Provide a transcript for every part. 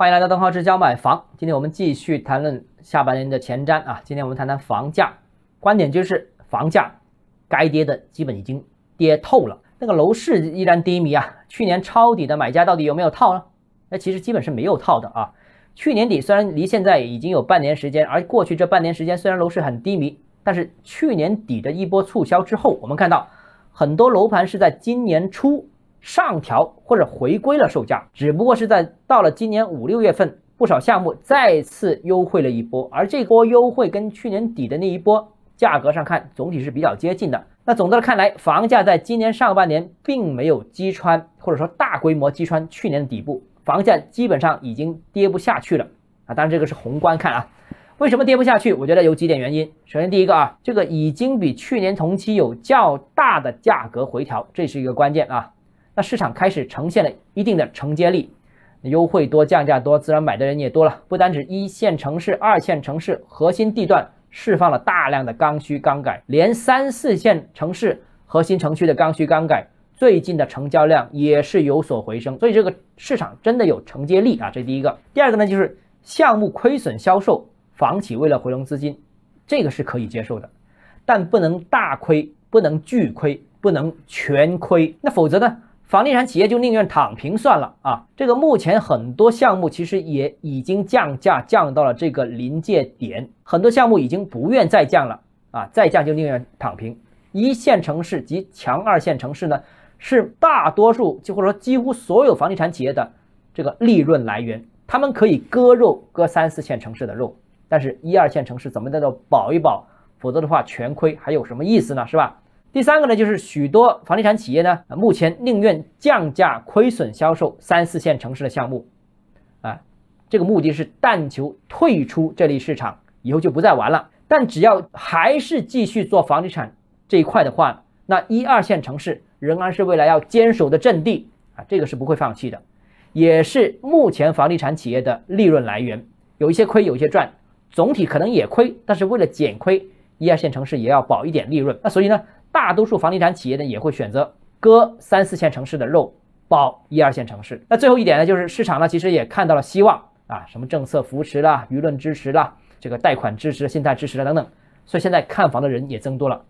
欢迎来到邓浩志教买房。今天我们继续谈论下半年的前瞻啊。今天我们谈谈房价，观点就是房价该跌的基本已经跌透了，那个楼市依然低迷啊。去年抄底的买家到底有没有套呢？那其实基本是没有套的啊。去年底虽然离现在已经有半年时间，而过去这半年时间虽然楼市很低迷，但是去年底的一波促销之后，我们看到很多楼盘是在今年初。上调或者回归了售价，只不过是在到了今年五六月份，不少项目再次优惠了一波，而这波优惠跟去年底的那一波价格上看，总体是比较接近的。那总的来看来，房价在今年上半年并没有击穿，或者说大规模击穿去年的底部，房价基本上已经跌不下去了啊。当然这个是宏观看啊，为什么跌不下去？我觉得有几点原因。首先第一个啊，这个已经比去年同期有较大的价格回调，这是一个关键啊。那市场开始呈现了一定的承接力，优惠多、降价多，自然买的人也多了。不单指一线城市、二线城市核心地段释放了大量的刚需刚改，连三四线城市核心城区的刚需刚改，最近的成交量也是有所回升。所以这个市场真的有承接力啊，这是第一个。第二个呢，就是项目亏损销售，房企为了回笼资金，这个是可以接受的，但不能大亏，不能巨亏，不能全亏，那否则呢？房地产企业就宁愿躺平算了啊！这个目前很多项目其实也已经降价降到了这个临界点，很多项目已经不愿再降了啊！再降就宁愿躺平。一线城市及强二线城市呢，是大多数就或者说几乎所有房地产企业的这个利润来源，他们可以割肉割三四线城市的肉，但是一二线城市怎么的都保一保，否则的话全亏还有什么意思呢？是吧？第三个呢，就是许多房地产企业呢，目前宁愿降价亏损销售三四线城市的项目，啊，这个目的是但求退出这类市场，以后就不再玩了。但只要还是继续做房地产这一块的话，那一二线城市仍然是未来要坚守的阵地啊，这个是不会放弃的，也是目前房地产企业的利润来源。有一些亏，有一些赚，总体可能也亏，但是为了减亏，一二线城市也要保一点利润。那所以呢？大多数房地产企业呢也会选择割三四线城市的肉，保一二线城市。那最后一点呢，就是市场呢其实也看到了希望啊，什么政策扶持啦、舆论支持啦、这个贷款支持、信贷支持了等等，所以现在看房的人也增多了，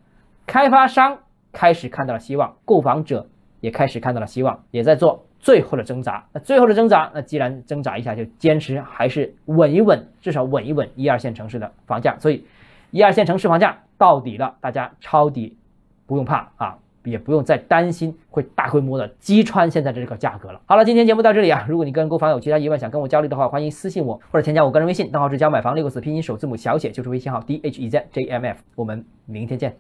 开发商开始看到了希望，购房者也开始看到了希望，也在做最后的挣扎。那最后的挣扎，那既然挣扎一下，就坚持还是稳一稳，至少稳一稳一二线城市的房价。所以一二线城市房价到底了，大家抄底。不用怕啊，也不用再担心会大规模的击穿现在的这个价格了。好了，今天节目到这里啊。如果你跟购房有其他疑问，想跟我交流的话，欢迎私信我或者添加我个人微信，账号是加买房六个字拼音首字母小写，就是微信号 d h e z j m f。我们明天见。